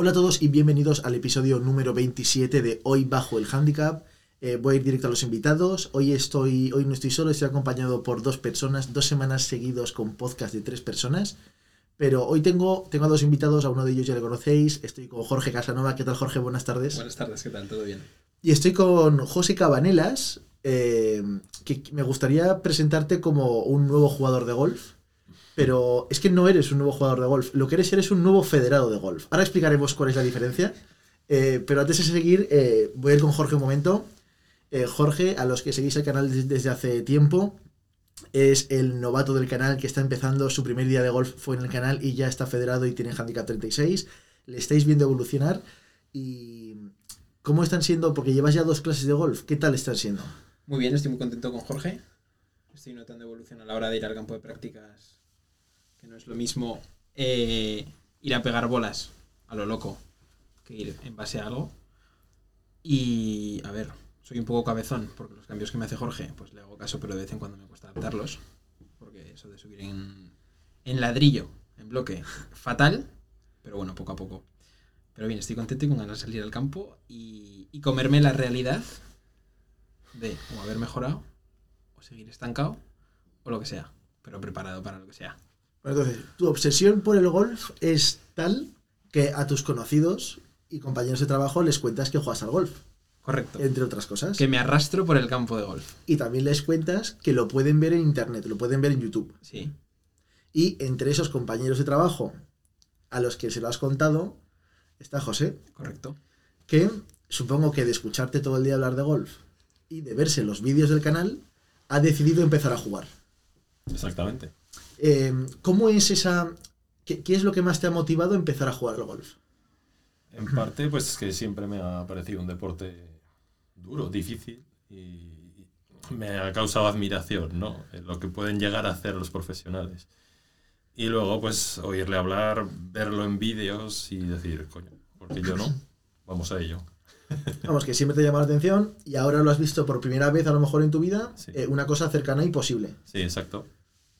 Hola a todos y bienvenidos al episodio número 27 de Hoy Bajo el Handicap. Eh, voy a ir directo a los invitados. Hoy estoy, hoy no estoy solo, estoy acompañado por dos personas, dos semanas seguidos con podcast de tres personas. Pero hoy tengo, tengo a dos invitados, a uno de ellos ya le conocéis. Estoy con Jorge Casanova. ¿Qué tal, Jorge? Buenas tardes. Buenas tardes, ¿qué tal? ¿Todo bien? Y estoy con José Cabanelas, eh, que me gustaría presentarte como un nuevo jugador de golf. Pero es que no eres un nuevo jugador de golf, lo que eres eres un nuevo federado de golf. Ahora explicaremos cuál es la diferencia. Eh, pero antes de seguir, eh, voy a ir con Jorge un momento. Eh, Jorge, a los que seguís el canal des- desde hace tiempo, es el novato del canal que está empezando. Su primer día de golf fue en el canal y ya está federado y tiene handicap 36. Le estáis viendo evolucionar. ¿Y cómo están siendo? Porque llevas ya dos clases de golf. ¿Qué tal están siendo? Muy bien, estoy muy contento con Jorge. Estoy notando evolución a la hora de ir al campo de prácticas. Que no es lo mismo eh, ir a pegar bolas a lo loco que ir en base a algo. Y a ver, soy un poco cabezón porque los cambios que me hace Jorge, pues le hago caso, pero de vez en cuando me cuesta adaptarlos. Porque eso de subir en, ladrillo, en bloque, fatal. Pero bueno, poco a poco. Pero bien, estoy contento y con ganas de salir al campo y, y comerme la realidad de o haber mejorado, o seguir estancado, o lo que sea, pero preparado para lo que sea. Entonces, tu obsesión por el golf es tal que a tus conocidos y compañeros de trabajo les cuentas que juegas al golf, Correcto. entre otras cosas. Que me arrastro por el campo de golf. Y también les cuentas que lo pueden ver en internet, lo pueden ver en YouTube. Sí. Y entre esos compañeros de trabajo a los que se lo has contado está José, Correcto. que supongo que de escucharte todo el día hablar de golf y de verse los vídeos del canal, ha decidido empezar a jugar. Exactamente. Eh, ¿Cómo es esa... Qué, qué es lo que más te ha motivado a empezar a jugar al golf? En parte, pues es que siempre me ha parecido un deporte duro, difícil y me ha causado admiración, ¿no? Lo que pueden llegar a hacer los profesionales. Y luego, pues, oírle hablar, verlo en vídeos y decir, coño, porque yo no? Vamos a ello. Vamos, que siempre te llama la atención y ahora lo has visto por primera vez a lo mejor en tu vida, Sí. eh, una cosa cercana y posible. Sí, exacto.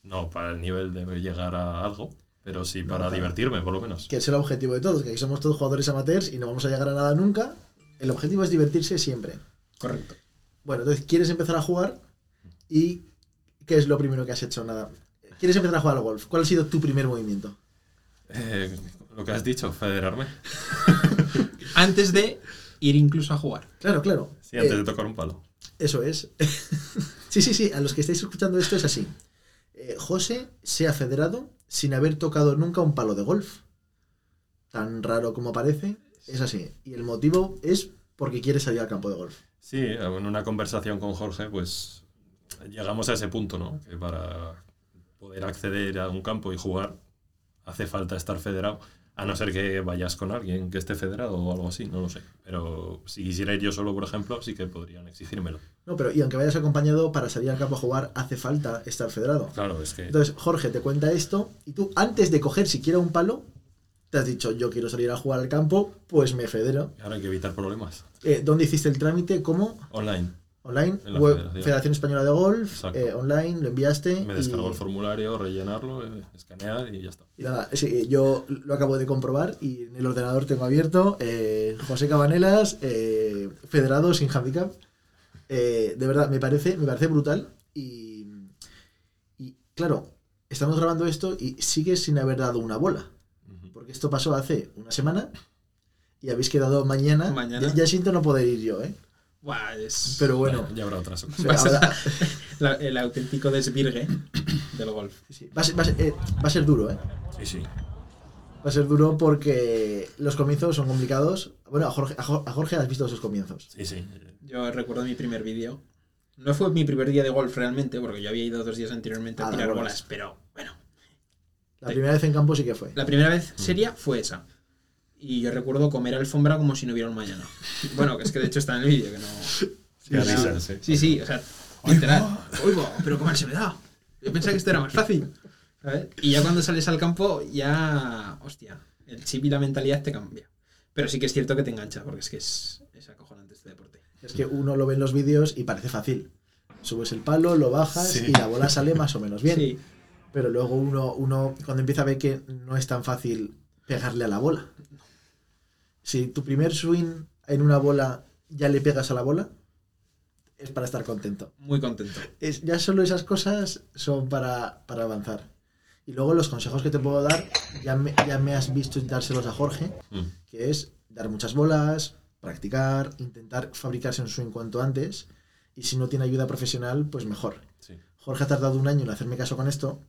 No para el nivel de llegar a algo, pero sí para divertirme, por lo menos. Que es el objetivo de todos, que aquí somos todos jugadores amateurs y no vamos a llegar a nada nunca. El objetivo es divertirse siempre. Correcto. Bueno, entonces quieres empezar a jugar y ¿qué es lo primero que has hecho? Nada. ¿Quieres empezar a jugar al golf? ¿Cuál ha sido tu primer movimiento? Eh, lo que has dicho, federarme. Antes de ir incluso a jugar. Claro, claro. Sí, antes Eh, de tocar un palo. Eso es. sí, sí, sí. A los que estáis escuchando esto es así. Eh, José se ha federado sin haber tocado nunca un palo de golf. Tan raro como parece. Es así. Y el motivo es porque quiere salir al campo de golf. Sí, en una conversación con Jorge, pues llegamos a ese punto, ¿no? Que para poder acceder a un campo y jugar hace falta estar federado, a no ser que vayas con alguien que esté federado o algo así, no lo sé. Pero si quisiera ir yo solo, por ejemplo, sí que podrían exigírmelo. No, pero y aunque vayas acompañado para salir al campo a jugar, hace falta estar federado. Claro, es que Entonces, Jorge te cuenta esto y tú, antes de coger siquiera un palo, te has dicho, yo quiero salir a jugar al campo, pues me federo. ahora hay que evitar problemas. Eh, ¿Dónde hiciste el trámite? ¿Cómo? Online. Online, En la web, federación. Federación Española de Golf, eh, online, lo enviaste. Me y- descargo el formulario, rellenarlo, eh, escanear y ya está. Y nada, sí, yo lo acabo de comprobar y en el ordenador tengo abierto eh, José Cabanelas, eh, federado sin handicap. Eh, de verdad, me parece, me parece brutal. Y, y claro, estamos grabando esto y sigues sin haber dado una bola. Porque esto pasó hace una semana y habéis quedado mañana. Mañana. Ya, ya siento no poder ir yo, ¿eh? Buah, es Pero bueno, ya habrá otras o ocasiones. sea, Vas a- ahora- la- el auténtico desvirgue del golf. sí, va, a ser, va a ser- eh, va a ser duro, ¿eh? Sí, sí. Va a ser duro porque los comienzos son complicados. Bueno, a Jorge, a a Jorge has visto sus comienzos. Sí, sí. Yo recuerdo mi primer vídeo. No fue mi primer día de golf realmente, porque yo había ido dos días anteriormente a Ah, de tirar bolas. bolas, pero bueno, La primera vez en campo sí que fue. La primera vez seria fue esa. Y yo recuerdo comer alfombra como si no hubiera un mañana. Bueno, que es que de hecho está en el vídeo, que no... Sí, sí. Sí, sí, o sea, literal. Oigo, pero cómo se me da. Yo pensaba que esto era más fácil. ¿sabes? Y ya cuando sales al campo, ya... Hostia, el chip y la mentalidad te cambia. Pero sí que es cierto que te engancha, porque es que es, es acojonante este deporte. Es que uno lo ve en los vídeos y parece fácil. Subes el palo, lo bajas Sí. y la bola sale más o menos bien. Sí, Pero luego uno, uno, cuando empieza a ver que no es tan fácil pegarle a la bola. Si tu primer swing en una bola ya le pegas a la bola, es para estar contento. Muy contento. Es, ya solo esas cosas son para, para avanzar. Y luego los consejos que te puedo dar, ya me, ya me has visto dárselos a Jorge, Mm. que es dar muchas bolas, practicar, intentar fabricarse un swing cuanto antes. Y si no tiene ayuda profesional, pues mejor. Sí. Jorge ha tardado un año en hacerme caso con esto.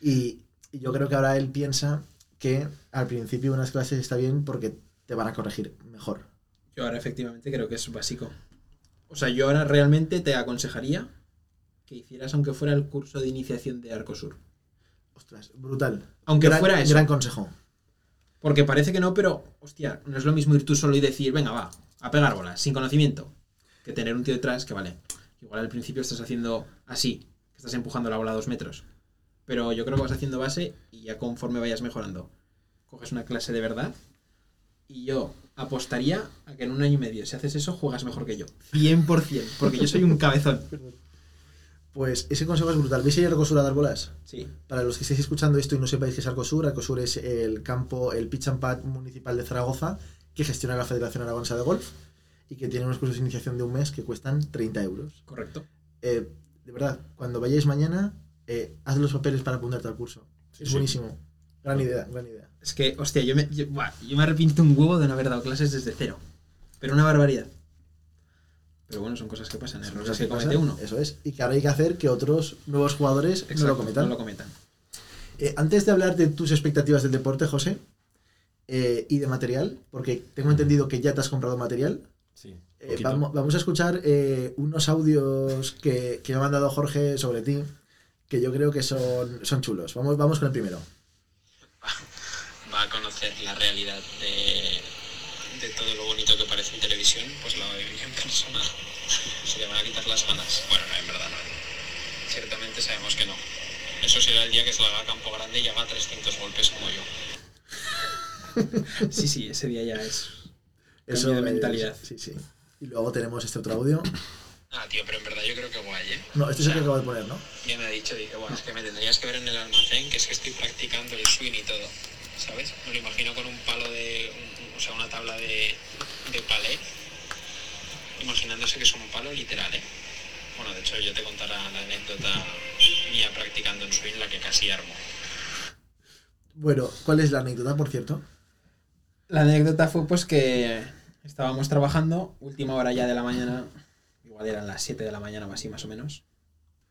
Y, y yo creo que ahora él piensa que al principio unas clases está bien porque te van a corregir mejor. Yo ahora efectivamente creo que es básico. O sea, yo ahora realmente te aconsejaría que hicieras aunque fuera el curso de iniciación de Arcosur. Ostras, brutal. Aunque gran, fuera eso. Gran consejo. Porque parece que no, pero, hostia, no es lo mismo ir tú solo y decir, venga, va, a pegar bolas, sin conocimiento, que tener un tío detrás que, vale, igual al principio estás haciendo así, que estás empujando la bola a dos metros. Pero yo creo que vas haciendo base y ya conforme vayas mejorando, coges una clase de verdad. Y yo apostaría a que en un año y medio, si haces eso, juegas mejor que yo. 100%, porque yo soy un cabezón. Pues ese consejo es brutal. ¿Veis ahí Arcosur a dar bolas? Sí, Para los que estéis escuchando esto y no sepáis qué es Arcosur, Arcosur es el campo, el pitch and pad municipal de Zaragoza que gestiona la Federación Aragonesa de Golf y que tiene unos cursos de iniciación de un mes que cuestan 30 euros. correcto. Eh, de verdad, cuando vayáis mañana, eh, haz los papeles para apuntarte al curso. Sí, es sí. buenísimo. Gran idea, gran idea. Es que, hostia, yo me, yo, buah, yo me arrepiento un huevo de no haber dado clases desde cero. Pero una barbaridad. Pero bueno, son cosas que pasan, Son errores cosas que que comete pasan, uno. Eso es. Y que ahora hay que hacer que otros nuevos jugadores no lo cometan. No lo cometan. Eh, antes de hablar de tus expectativas del deporte, José, eh, y de material, porque tengo entendido que ya te has comprado material, Sí. eh, vamos, vamos a escuchar eh, unos audios que, que me ha mandado Jorge sobre ti, que yo creo que son, son chulos. Vamos, vamos con el primero. a conocer la realidad de, de todo lo bonito que parece en televisión, pues la va a vivir en persona. Se le van a quitar las ganas. Bueno, no, en verdad no. Ciertamente sabemos que no. Eso será el día que se le haga a campo grande y haga 300 golpes como yo. Sí, sí, ese día ya es. Eso de es- mentalidad. sí, sí. Y luego tenemos este otro audio. Ah, tío, pero en verdad yo creo que guay, ¿eh? No, este es el que acabo de poner, ¿no? Ya me ha dicho, dice, bueno, es que me tendrías que ver en el almacén, que es que estoy practicando el swing y todo, ¿sabes? Me lo imagino con un palo de, un- o sea, una tabla de, de palé, imaginándose que es un palo literal, ¿eh? Bueno, de hecho yo te contaré la anécdota mía practicando en swing, la que casi armo. Bueno, ¿cuál es la anécdota, por cierto? La anécdota fue pues que estábamos trabajando, última hora ya de la mañana, igual eran las 7 de la mañana o así más o menos.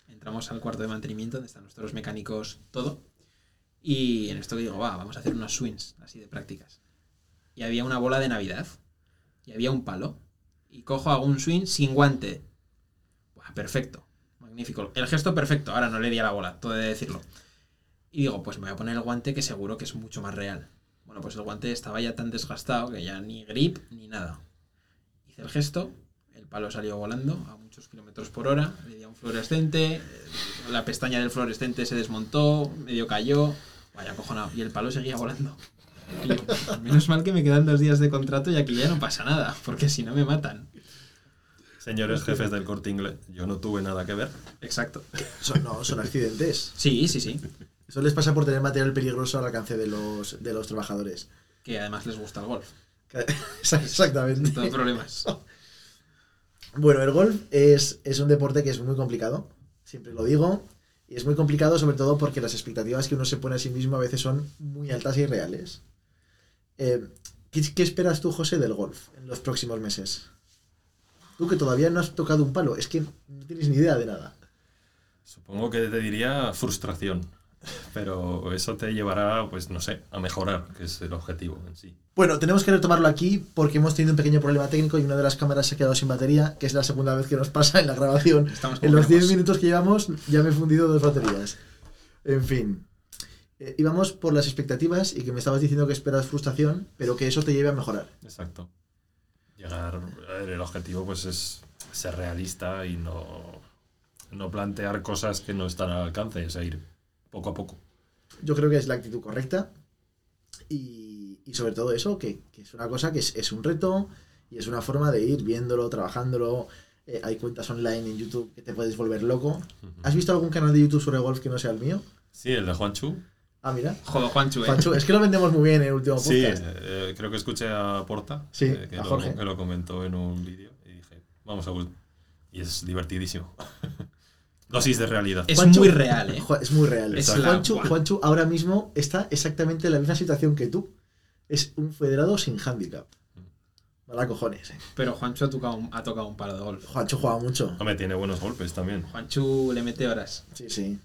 Entramos al cuarto de mantenimiento donde están nuestros mecánicos, todo. Y en esto que digo, va, vamos a hacer unos swings así de prácticas. Y había una bola de Navidad. Y había un palo. Y cojo, hago un swing sin guante. Perfecto. Magnífico. El gesto perfecto. Ahora no le di a la bola, todo de decirlo. Y digo, pues me voy a poner el guante que seguro que es mucho más real. Bueno, pues el guante estaba ya tan desgastado que ya ni grip ni nada. Hice el gesto, el palo salió volando a muchos kilómetros por hora, le di a un fluorescente, eh, la pestaña del fluorescente se desmontó, medio cayó, vaya cojonado, y el palo seguía volando. Y yo, menos mal que me quedan dos días de contrato y aquí ya no pasa nada, porque si no me matan. Señores jefes del corte inglés, yo no tuve nada que ver. Exacto. Son, no, son accidentes. Sí, sí, sí. Eso les pasa por tener material peligroso al alcance de los, de los trabajadores. Que además les gusta el golf. Exactamente. Todo problemas. Bueno, el golf es, es un deporte que es muy complicado, siempre lo digo, y es muy complicado sobre todo porque las expectativas que uno se pone a sí mismo a veces son muy altas y irreales. Eh, ¿qué, qué esperas tú, José, del golf en los próximos meses? Tú que todavía no has tocado un palo, es que no tienes ni idea de nada. Supongo que te diría frustración, pero eso te llevará, pues no sé, a mejorar, que es el objetivo en sí. Bueno, tenemos que retomarlo aquí porque hemos tenido un pequeño problema técnico y una de las cámaras se ha quedado sin batería, que es la segunda vez que nos pasa en la grabación. Estamos En los 10 queremos. minutos que llevamos ya me he fundido dos baterías. En fin. Eh, íbamos por las expectativas y que me estabas diciendo que esperas frustración, pero que eso te lleve a mejorar. Exacto. Llegar, a ver, el objetivo pues es ser realista y no, no plantear cosas que no están al alcance, es ir poco a poco. Yo creo que es la actitud correcta y, y sobre todo eso, que, que es una cosa que es, es un reto y es una forma de ir viéndolo, trabajándolo. Eh, hay cuentas online en YouTube que te puedes volver loco. ¿Has visto algún canal de YouTube sobre golf que no sea el mío? Sí, el de Juan Chu. Ah, mira. Joder, Juanchu, eh. Juanchu, es que lo vendemos muy bien en el último Sí, podcast. eh, creo que escuché a Porta, Sí, eh, que, a lo, Jorge. que lo comentó en un vídeo y dije, vamos a Y es divertidísimo. Dosis de realidad. Es Juanchu- muy real, eh. Es muy real. Es Juanchu, ahora mismo está exactamente en la misma situación que tú. Es un federado sin handicap. Mala cojones. eh. Pero Juanchu ha tocado, un, ha tocado un palo de golf. Juanchu juega mucho. Hombre, tiene buenos golpes también. Juanchu le mete horas. Sí, sí.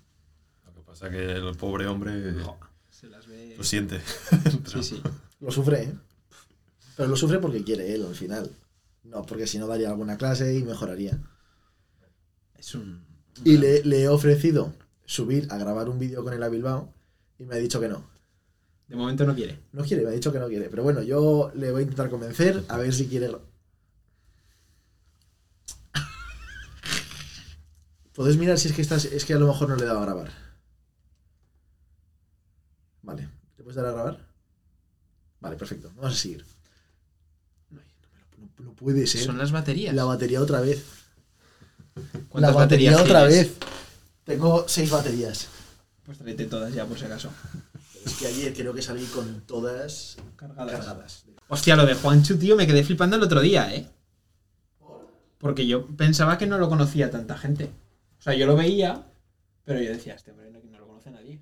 Lo que pasa que el pobre hombre Jo, se las ve. lo siente. Sí, sí. Lo sufre, ¿eh? Pero lo sufre porque quiere él al final. No, porque si no daría alguna clase y mejoraría. Es un. Y le, le he ofrecido subir a grabar un vídeo con él a Bilbao y me ha dicho que no. De momento no quiere. No quiere, me ha dicho que no quiere. Pero bueno, yo le voy a intentar convencer a ver si quiere. Podés mirar si es que estás. Es que a lo mejor no le he dado a grabar. Vale. ¿Te puedes dar a grabar? Vale, perfecto. Vamos a seguir. No, no, no- no puede ser. Son las baterías. La batería otra vez. La ¿Cuántas batería baterías otra tienes? vez. Tengo seis baterías. Pues tráete todas ya, por si acaso. Es que ayer creo que salí con todas Cargadas. cargadas. Hostia, lo de Juanchu, tío, me quedé flipando el otro día, ¿eh? Porque yo pensaba que no lo conocía tanta gente. O sea, yo lo veía, pero yo decía, este hombre no, no lo conoce nadie.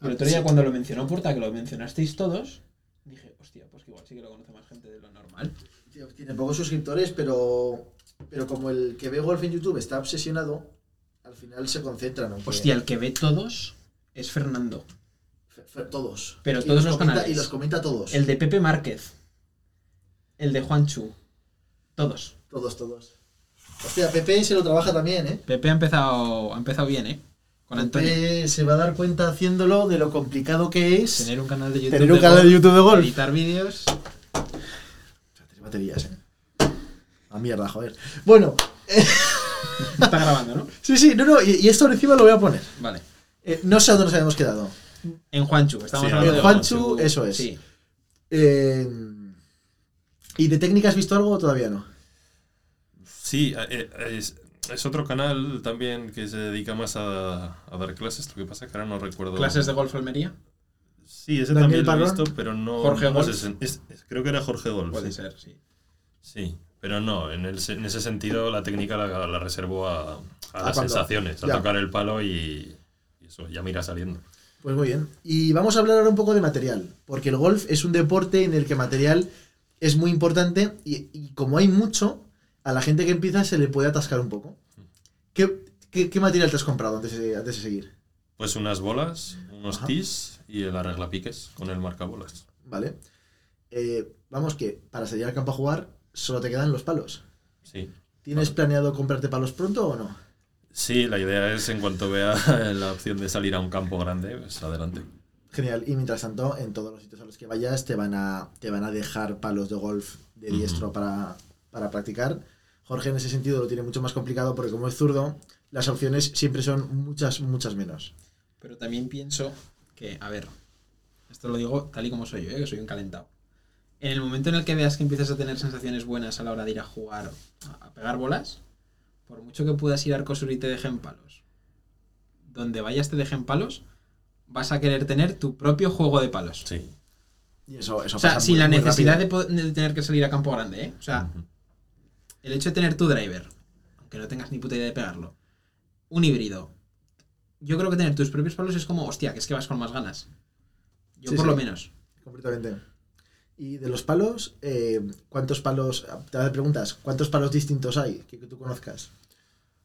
Y el otro día, cuando lo mencionó Porta, que lo mencionasteis todos, dije, hostia, pues que igual sí que lo conoce más gente de lo normal. Tío, Tiene pocos suscriptores, pero, pero como el que ve golf en YouTube está obsesionado, al final se concentran. aunque- Hostia, el que ve todos es Fernando. Fe- fe- Todos. Pero Y todos los los comenta, canales. Y los comenta todos. El de Pepe Márquez. El de Juanchu. Todos. Todos, todos. Hostia, Pepe se lo trabaja también, ¿eh? Pepe ha empezado, ha empezado bien, ¿eh? Con Antonio. Pepe se va a dar cuenta haciéndolo de lo complicado que es Tener un canal de YouTube. tener un canal de YouTube de golf. Editar vídeos. Tres baterías, ¿eh? A mierda, joder. Bueno, Está grabando, ¿no? sí, sí, no, no, y, y esto encima lo voy a poner. Vale. Eh, no sé a dónde nos habíamos quedado. En Juanchu, estamos Sí, hablando en de Juanchu, eso es. Sí. Eh, ¿Y de técnica has visto algo o todavía no? Sí, eh, es, es otro canal también que se dedica más a, a dar clases. Lo que pasa que ahora no recuerdo. ¿Clases de golf Almería? Sí, ese Daniel también lo he visto, pero no. Jorge no Golf. sé, es- es- creo que era Jorge Golf. Puede sí. ser, sí. Sí, pero no, en, el se- en ese sentido la técnica la, la reservo a, a las cuando- sensaciones, a ya. tocar el palo y, y eso, ya me irá saliendo. Pues muy bien. Y vamos a hablar ahora un poco de material, porque el golf es un deporte en el que material es muy importante y, y como hay mucho, a la gente que empieza se le puede atascar un poco. ¿Qué, qué- qué material te has comprado antes de, antes de seguir? Pues unas bolas, unos Ajá. tis y el arreglapiques con el marcabolas. ¿Vale? Eh, vamos que para salir al campo a jugar solo te quedan los palos. Sí. ¿Tienes planeado comprarte palos pronto o no? Sí, la idea es en cuanto vea la opción de salir a un campo grande, pues adelante. Genial. Y mientras tanto, en todos los sitios a los que vayas te van a, te van a dejar palos de golf de diestro para, para practicar. Jorge en ese sentido lo tiene mucho más complicado porque como es zurdo, las opciones siempre son muchas, muchas menos. Pero también pienso que, a ver, esto lo digo tal y como soy yo, ¿eh? que soy un calentado. En el momento en el que veas que empiezas a tener sensaciones buenas a la hora de ir a jugar, a pegar bolas, por mucho que puedas ir a Arcosur y te dejen palos, donde vayas te dejen palos, vas a querer tener tu propio juego de palos. Sí. Y eso, eso O sea, pasa sin muy- la muy necesidad de, tener que salir a campo grande, ¿eh? O sea, el hecho de tener tu driver, aunque no tengas ni puta idea de pegarlo, un híbrido. Yo creo que tener tus propios palos es como, hostia, que es que vas con más ganas. Yo Sí, por sí. lo menos. Completamente. Y de los palos, eh, ¿cuántos palos, te preguntas, cuántos palos distintos hay que, que tú conozcas?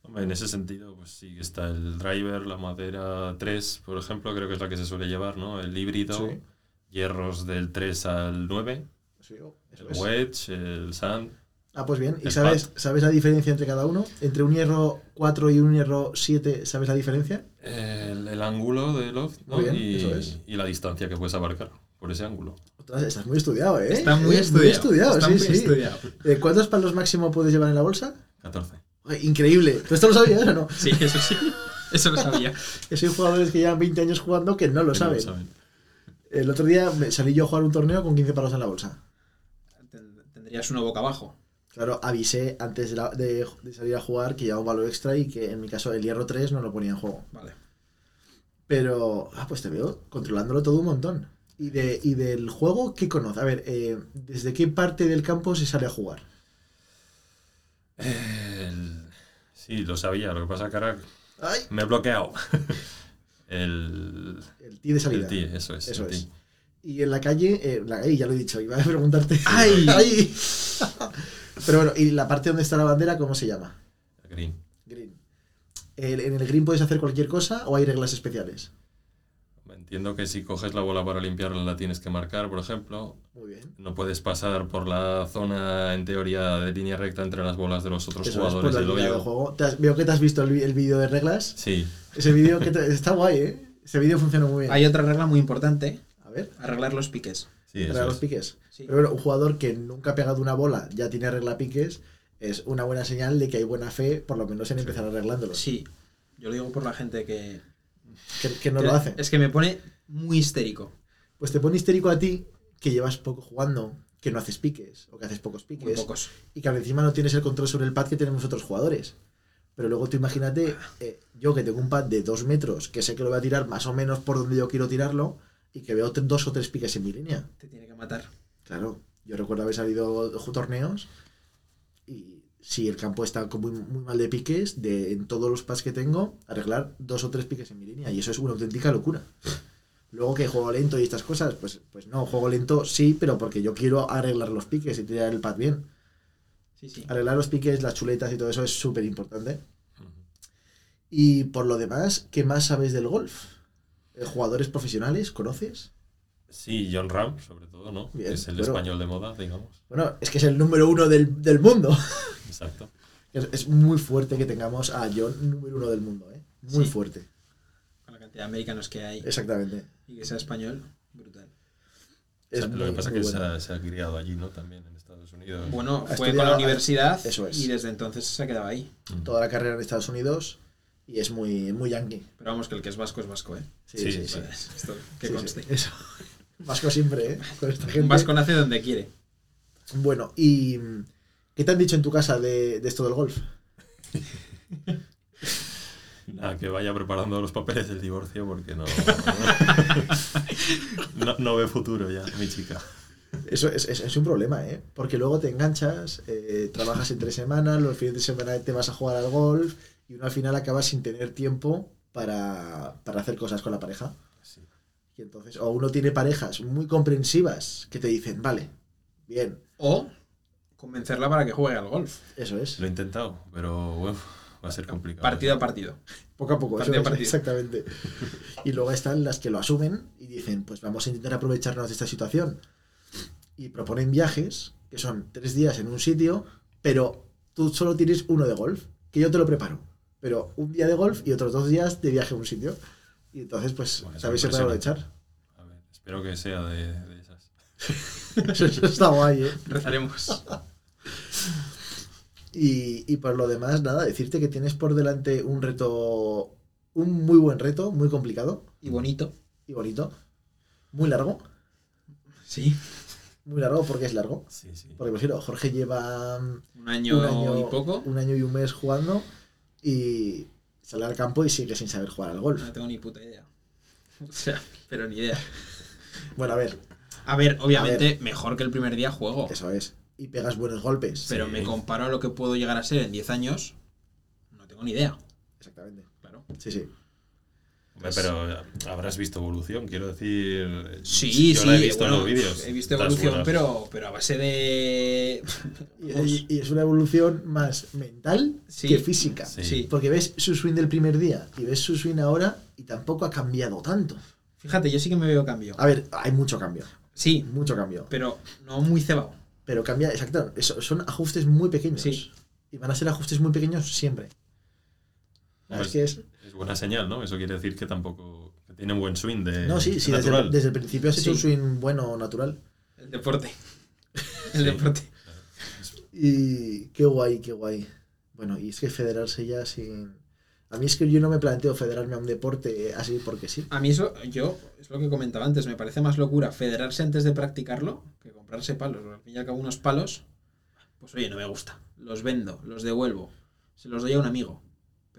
Hombre, en ese sentido, pues sí, está el driver, la madera 3, por ejemplo, creo que es la que se suele llevar, ¿no? El híbrido, Sí. hierros del 3 al 9, Sí, eso el es. wedge, el sand. Ah, pues bien. ¿Y sabes, sabes la diferencia entre cada uno? Entre un hierro 4 y un hierro 7, ¿sabes la diferencia? El, el ángulo del loft ¿no? Muy bien, y, eso es. y la distancia que puedes abarcar por ese ángulo. Ostras, estás muy estudiado, ¿eh? Está muy Eh, estudiado. estudiado, está sí, muy sí. estudiado. Eh, ¿Cuántos palos máximo puedes llevar en la bolsa? 14. Ay, increíble. ¿Tú esto lo sabías o no? Sí, eso sí. Eso lo sabía. Que soy jugadores que llevan 20 años jugando que no lo Que no saben. El otro día me salí yo a jugar un torneo con 15 palos en la bolsa. Ten- Tendrías uno boca abajo. Claro, avisé antes de, la- de- de salir a jugar que llevaba un valor extra y que en mi caso el hierro 3 no lo ponía en juego. Vale. Pero, ah, pues te veo controlándolo todo un montón. ¿Y, de, y del juego qué conoces? A ver, eh, ¿desde qué parte del campo se sale a jugar? El- Sí, lo sabía. Lo que pasa que ahora ¡Ay! me he bloqueado. el... El de salida. El eso es. Eso el es. Y en la calle, eh, la, ay, ya lo he dicho, iba a preguntarte. ¡Ay! ¡Ay! Pero bueno, ¿y la parte donde está la bandera, cómo se llama? Green. Green. ¿En el green puedes hacer cualquier cosa o hay reglas especiales? Entiendo que si coges la bola para limpiarla la tienes que marcar, por ejemplo. Muy bien. No puedes pasar por la zona, en teoría, de línea recta entre las bolas de los otros Eso es por jugadores la del línea de hoyo. juego. Te has- veo que te has visto el, el vídeo de reglas. Sí, Ese vídeo que te- está guay, ¿eh? Ese vídeo funciona muy bien. Hay otra regla muy importante, A ver, arreglar los piques. sí, para los es. piques. Sí. Pero bueno, un jugador que nunca ha pegado una bola ya tiene regla piques es una buena señal de que hay buena fe, por lo menos en empezar arreglándolos. Sí, yo lo digo por la gente que, Que, que no lo hace. Es que me pone muy histérico. Pues te pone histérico a ti que llevas poco jugando, que no haces piques, o que haces pocos Muy piques, pocos. y que encima no tienes el control sobre el pad que tenemos otros jugadores. Pero luego tú imagínate, eh, yo que tengo un pad de dos metros, que sé que lo voy a tirar más o menos por donde yo quiero tirarlo, y que veo dos o tres piques en mi línea. Te tiene que matar. Claro, yo recuerdo haber salido torneos y si el campo está con muy, muy mal de piques, de en todos los pads que tengo, arreglar dos o tres piques en mi línea. Y eso es una auténtica locura. Luego que juego lento y estas cosas, pues, pues no, juego lento sí, pero porque yo quiero arreglar los piques y tirar el pad bien. Sí, sí. Arreglar los piques, las chuletas y todo eso es súper importante. Y por lo demás, ¿qué más sabes del golf? Eh, ¿Jugadores profesionales? ¿Conoces? Sí, John Ram, sobre todo, ¿no? Bien, es el pero- español de moda, digamos. Bueno, es que es el número uno del, del mundo. Exacto. Es, es muy fuerte que tengamos a John número uno del mundo, ¿eh? Muy Sí. fuerte. Con la cantidad de americanos que hay Exactamente. y que sea español, brutal. Es O sea, lo que pasa es que se ha, se ha criado allí, ¿no? También en Estados Unidos. Bueno, Ha fue con la universidad eso es. y desde entonces se ha quedado ahí. Mm. Toda la carrera en Estados Unidos y es muy, muy yankee. Pero vamos, que el que es vasco es vasco, ¿eh? Sí, Sí, sí, sí. esto que Sí, sí, conste. Eso. Vasco siempre, ¿eh? Con esta gente. Un vasco nace donde quiere. Bueno, ¿y qué te han dicho en tu casa de, de esto del golf? Nada, que vaya preparando los papeles del divorcio porque no. no, no ve futuro ya, mi chica. Eso es, es- es un problema, ¿eh? Porque luego te enganchas, eh, trabajas entre semanas, los fines de semana te vas a jugar al golf y uno al final acaba sin tener tiempo para, para hacer cosas con la pareja. Y entonces, o uno tiene parejas muy comprensivas que te dicen, vale, bien, O convencerla para que juegue al golf. eso es. Lo he intentado, pero bueno, va a ser complicado. Partido a partido. Poco a poco, eso Partido a es, partido. exactamente. Y luego están las que lo asumen y dicen, pues vamos a intentar aprovecharnos de esta situación. Y proponen viajes, que son tres días en un sitio, pero tú solo tienes uno de golf, que yo te lo preparo. Pero un día de golf y otros dos días de viaje a un sitio. Y entonces, pues, Bueno, sabéis aprovechar. A ver, espero que sea de, de esas. Eso, eso está guay, ¿eh? Rezaremos. Y, y por lo demás, nada, decirte que tienes por delante un reto, un muy buen reto, muy complicado Y bonito. y bonito, muy largo. Sí. Muy largo porque es largo. Sí, sí. Porque, por ejemplo, Jorge lleva Un año, un año y poco. un año y un mes jugando y sale al campo y sigue sin saber jugar al golf. No tengo ni puta idea. O sea, pero ni idea. Bueno, a ver, A ver, obviamente, mejor que el primer día juego. eso es. Y pegas buenos golpes. Pero Sí. me comparo a lo que puedo llegar a ser en 10 años. No tengo ni idea. Exactamente. Claro. Sí, sí. Hombre, pero habrás visto evolución, quiero decir. Sí, yo sí, la he visto bueno, en los vídeos. He visto evolución, pero, pero a base de. Y, es una evolución más mental Sí. que física. Sí. Porque ves su swing del primer día y ves su swing ahora y tampoco ha cambiado tanto. Fíjate, yo sí que me veo cambio. A ver, hay mucho cambio. Sí, Mucho cambio. pero no muy cebado. Pero cambia, exacto. eso- son ajustes muy pequeños. Sí. Y van a ser ajustes muy pequeños siempre. Pues es que es. Es buena señal, ¿no? Eso quiere decir que tampoco. que tiene un buen swing de. No, sí, sí, desde, natural. el- desde el principio has hecho un swing bueno, natural. El deporte. El Sí. deporte. Y qué guay, qué guay. Bueno, y es que federarse ya sin. A mí es que yo no me planteo federarme a un deporte así porque sí. A mí eso, yo, es lo que comentaba antes, me parece más locura federarse antes de practicarlo que comprarse palos. Al fin y al cabo, unos palos, pues oye, no me gusta. Los vendo, los devuelvo, se los doy a un amigo.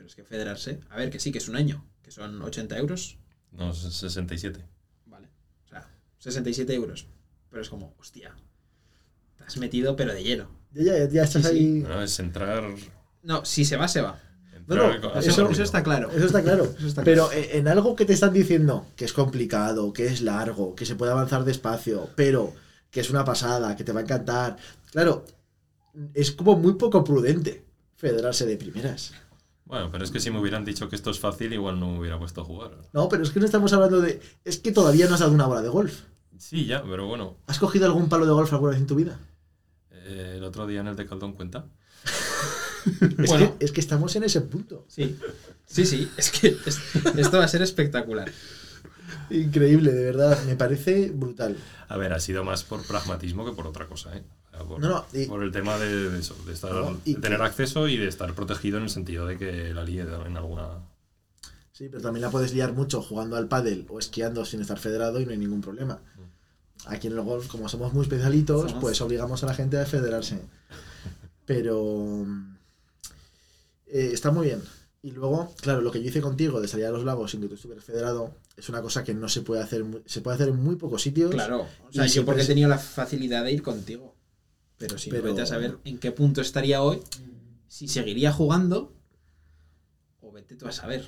Pero es que federarse, a ver, que sí, que es un año, que son 80 euros. No, es 67. Vale. O sea, 67 euros. Pero es como, hostia. Te has metido, pero de lleno. Ya, ya, ya estás Sí, sí. ahí. Bueno, es entrar. No, si se va, se va. no, Eso, está claro. Eso está claro. Eso está pero en algo que te están diciendo que es complicado, que es largo, que se puede avanzar despacio, pero que es una pasada, que te va a encantar. Claro, es como muy poco prudente federarse de primeras. Bueno, pero es que si me hubieran dicho que esto es fácil, igual no me hubiera puesto a jugar. No, pero es que no estamos hablando de. Es que todavía no has dado una bola de golf. Sí, ya, pero bueno. ¿Has cogido algún palo de golf alguna vez en tu vida? eh, el otro día en el de Caldón cuenta. Es, Bueno. que, es que estamos en ese punto. Sí. Sí, sí. Es que es- esto va a ser espectacular. Increíble, de verdad. Me parece brutal. A ver, ha sido más por pragmatismo que por otra cosa, ¿eh? Por, No, no, y- por el tema de, de eso, de, estar, No, y de tener que- acceso y de estar protegido en el sentido de que la líe en alguna. Sí, pero también la puedes liar mucho jugando al pádel o esquiando sin estar federado y no hay ningún problema. Aquí en el golf, como somos muy especialitos, Somos. pues obligamos a la gente a federarse. Pero eh, está muy bien. Y luego, claro, lo que yo hice contigo de salir a los lagos sin que tú estuvieras federado es una cosa que no se puede hacer, se puede hacer en muy pocos sitios. Claro. O sea, Y yo porque he tenido la facilidad de ir contigo. Pero si Pero- no, vete a saber en qué punto estaría hoy, si seguiría jugando, o vete tú a saber.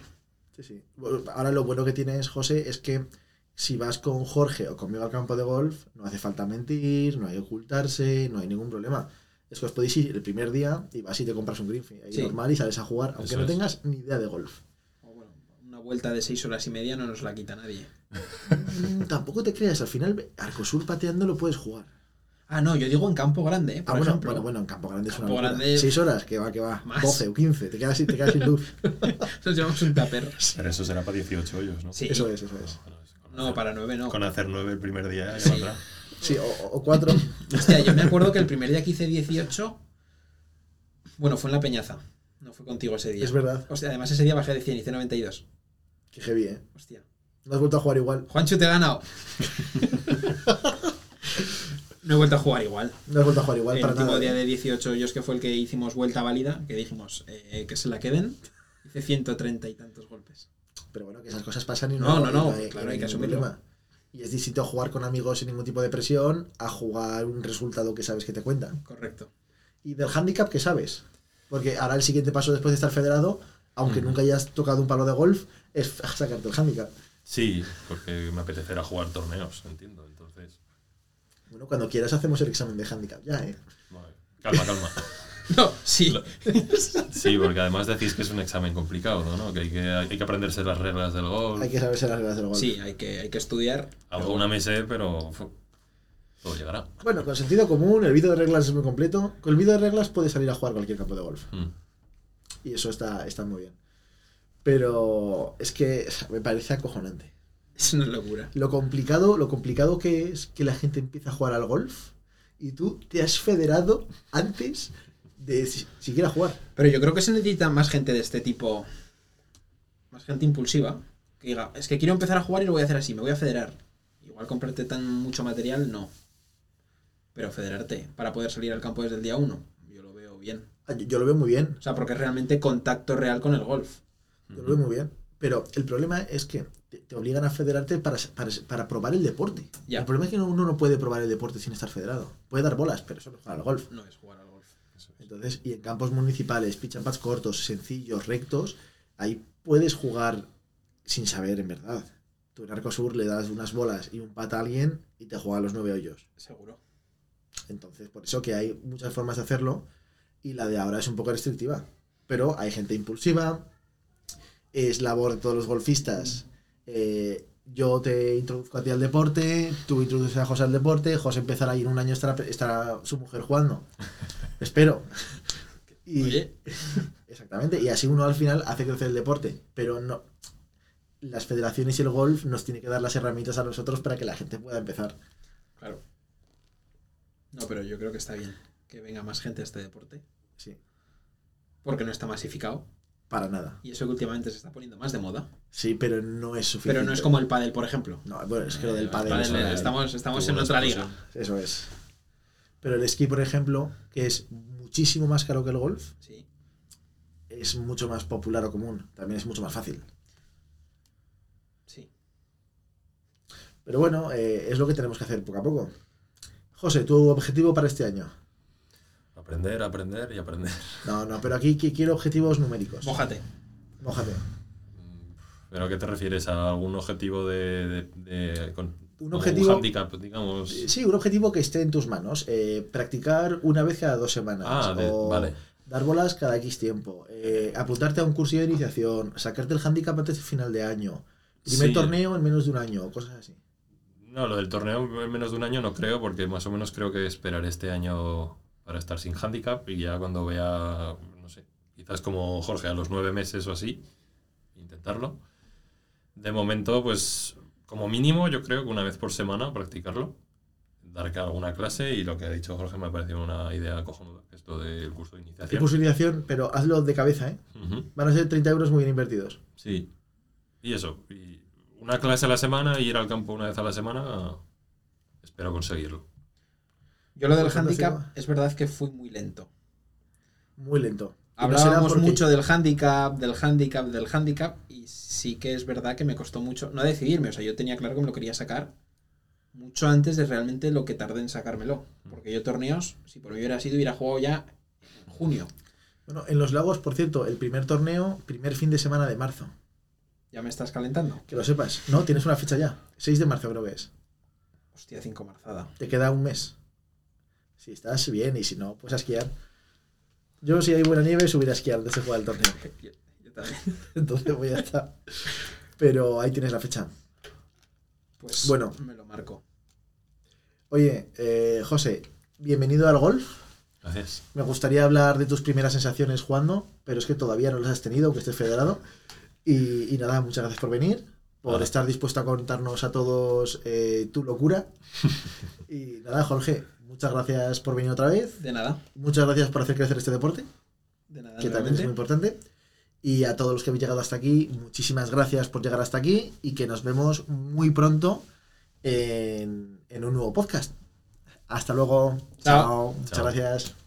Sí, sí. Bueno, Ahora lo bueno que tienes, José, es que si vas con Jorge o conmigo al campo de golf, no hace falta mentir, no hay que ocultarse, no hay ningún problema. Es que os podéis ir el primer día y vas y te compras un green fee ahí Sí. normal y sales a jugar, aunque Eso no es. tengas ni idea de golf. O bueno, una vuelta de seis horas y media no nos la quita nadie. Tampoco te creas, al final Arcosur pateando lo puedes jugar. Ah, no, yo digo en campo grande, ¿eh? por Ah, bueno, ejemplo. bueno, bueno, en Campo Grande es Campo una locura. Grande- Seis horas, que va, que va. Más. 12 o 15, te quedas, sin- te quedas sin luz. Nos llevamos un tupper. Pero eso será para 18 hoyos, ¿no? Sí. Eso es, eso es. Es No, para nueve no. Con hacer 9 el primer día ya Sí. valdrá. Sí, o, o cuatro. Hostia, yo me acuerdo que el primer día que hice 18, bueno, fue en la Peñaza. No fue contigo ese día. Es verdad. Hostia, además ese día bajé de 100, hice 92. Qué heavy, ¿eh? Hostia. No has vuelto a jugar igual. Juancho, te he ganado. no he vuelto a jugar igual. No has vuelto a jugar igual el para último nada. día de 18 hoyos que fue el que hicimos vuelta válida, que dijimos eh, que se la queden, hice 130 y tantos golpes. Pero bueno, que esas cosas pasan y no, No, no, no, claro, y hay que asumirlo. Y es distinto jugar con amigos sin ningún tipo de presión a jugar un resultado que sabes que te cuenta. Correcto. Y del handicap, ¿qué sabes? Porque ahora el siguiente paso después de estar federado, aunque Ujú. nunca hayas tocado un palo de golf, es sacarte el handicap. Sí, porque me apetecerá jugar torneos, entiendo. Entonces, Bueno, cuando quieras hacemos el examen de handicap, ya, ¿eh? vale, calma, calma. No, sí. Sí, porque además decís que es un examen complicado, ¿no? Que hay que, hay que aprenderse las reglas del golf. Hay que saberse las reglas del golf. Sí, hay que, hay que estudiar. Alguna me sé, pero todo llegará. Bueno, con sentido común, el vídeo de reglas es muy completo. Con el vídeo de reglas puedes salir a jugar cualquier campo de golf. Mm. Y eso está, está muy bien. Pero es que me parece acojonante. Es una locura. Lo complicado, lo complicado que es que la gente empiece a jugar al golf y tú te has federado antes de si- siquiera jugar. Pero yo creo que se necesita más gente de este tipo. Más gente impulsiva. Que diga, es que quiero empezar a jugar y lo voy a hacer así, me voy a federar. Igual comprarte tan mucho material, no. Pero federarte para poder salir al campo desde el día uno, yo lo veo bien. Ah, Yo, yo lo veo muy bien, O sea, porque es realmente contacto real con el golf. yo lo veo muy bien. Pero el problema es que te, te obligan a federarte para, para, para probar el deporte. El problema es que uno no puede probar el deporte sin estar federado. Puede dar bolas, pero eso no es jugar al golf. No es jugar al golf. Entonces, y en campos municipales, pitch and pads cortos, sencillos, rectos, ahí puedes jugar sin saber en verdad. Tú en Arcosur le das unas bolas y un pat a alguien y te juega los nueve hoyos. Seguro. Entonces, por eso que hay muchas formas de hacerlo y la de ahora es un poco restrictiva. Pero hay gente impulsiva, es labor de todos los golfistas. Eh, yo te introduzco a ti al deporte, tú introduces a José al deporte, José empezará y en un año estará, estará su mujer jugando. Espero. Y, Oye, Exactamente, y así uno al final hace crecer el deporte, pero no. Las federaciones y el golf nos tienen que dar las herramientas a nosotros para que la gente pueda empezar. claro. No, pero yo creo que está bien que venga más gente a este deporte. Sí, Porque no está masificado. Para nada. Y eso que últimamente se está poniendo más de moda. Sí, pero no es suficiente. Pero no es como el pádel, por ejemplo. No, bueno, es que lo del El pádel. pádel, es estamos estamos en otra liga. Eso es. Pero el esquí, por ejemplo, que es muchísimo más caro que el golf, Sí. es mucho más popular o común. También es mucho más fácil. Sí. Pero bueno, eh, es lo que tenemos que hacer poco a poco. José, tu objetivo para este año. Aprender, aprender y aprender. No, no, pero aquí qui- quiero objetivos numéricos. Mójate. Mójate. ¿Pero a qué te refieres? ¿A algún objetivo de, de- de- con Un objetivo- handicap, digamos? Sí, un objetivo que esté en tus manos. Eh, practicar una vez cada dos semanas. Ah, de- o vale. dar bolas cada X tiempo. eh, apuntarte a un curso de iniciación. Sacarte el handicap antes de final de año. Primer Sí. torneo en menos de un año. Cosas así. No, lo del torneo en menos de un año no creo, porque más o menos creo que esperaré este año para estar sin handicap y ya cuando vea, no sé, quizás como Jorge a los nueve meses o así, intentarlo. De momento, pues como mínimo yo creo que una vez por semana practicarlo, dar alguna clase y lo que ha dicho Jorge me ha parecido una idea cojonuda, esto del curso de El iniciación. curso de iniciación, pero hazlo de cabeza, ¿eh? Van a ser 30 euros muy bien invertidos. Sí. Y eso. Y una clase a la semana y ir al campo una vez a la semana, espero conseguirlo. Yo lo del handicap, es verdad que fui muy lento. Muy lento. No Hablábamos mucho del handicap, del handicap, del handicap, y sí que es verdad que me costó mucho no decidirme. O sea, yo tenía claro que me lo quería sacar mucho antes de realmente lo que tardé en sacármelo. Porque yo torneos, si por mí hubiera sido, hubiera jugado ya en junio. Bueno, en los lagos, por cierto, el primer torneo, primer fin de semana de marzo. ¿Ya me estás calentando? Que lo sepas. No, tienes una fecha ya. 6 de marzo creo que es. Hostia, cinco marzada. Te queda un mes. Si estás bien y si no, pues a esquiar. Yo, si hay buena nieve, subiré a esquiar antes de jugar el torneo. Yo, yo también. Entonces voy a estar. Pero ahí tienes la fecha. Pues Bueno. me lo marco. Oye, eh, José, bienvenido al golf. Gracias. Me gustaría hablar de tus primeras sensaciones jugando, pero es que todavía no las has tenido, aunque estés federado. Y, y nada, muchas gracias por venir, por estar dispuesto a contarnos a todos eh, tu locura. y nada, Jorge, muchas gracias por venir otra vez. De nada. Muchas gracias por hacer crecer este deporte, De nada. que también es muy importante. Y a todos los que habéis llegado hasta aquí, muchísimas gracias por llegar hasta aquí y que nos vemos muy pronto en, en un nuevo podcast. Hasta luego. Chao. Chao. Muchas Chao. gracias.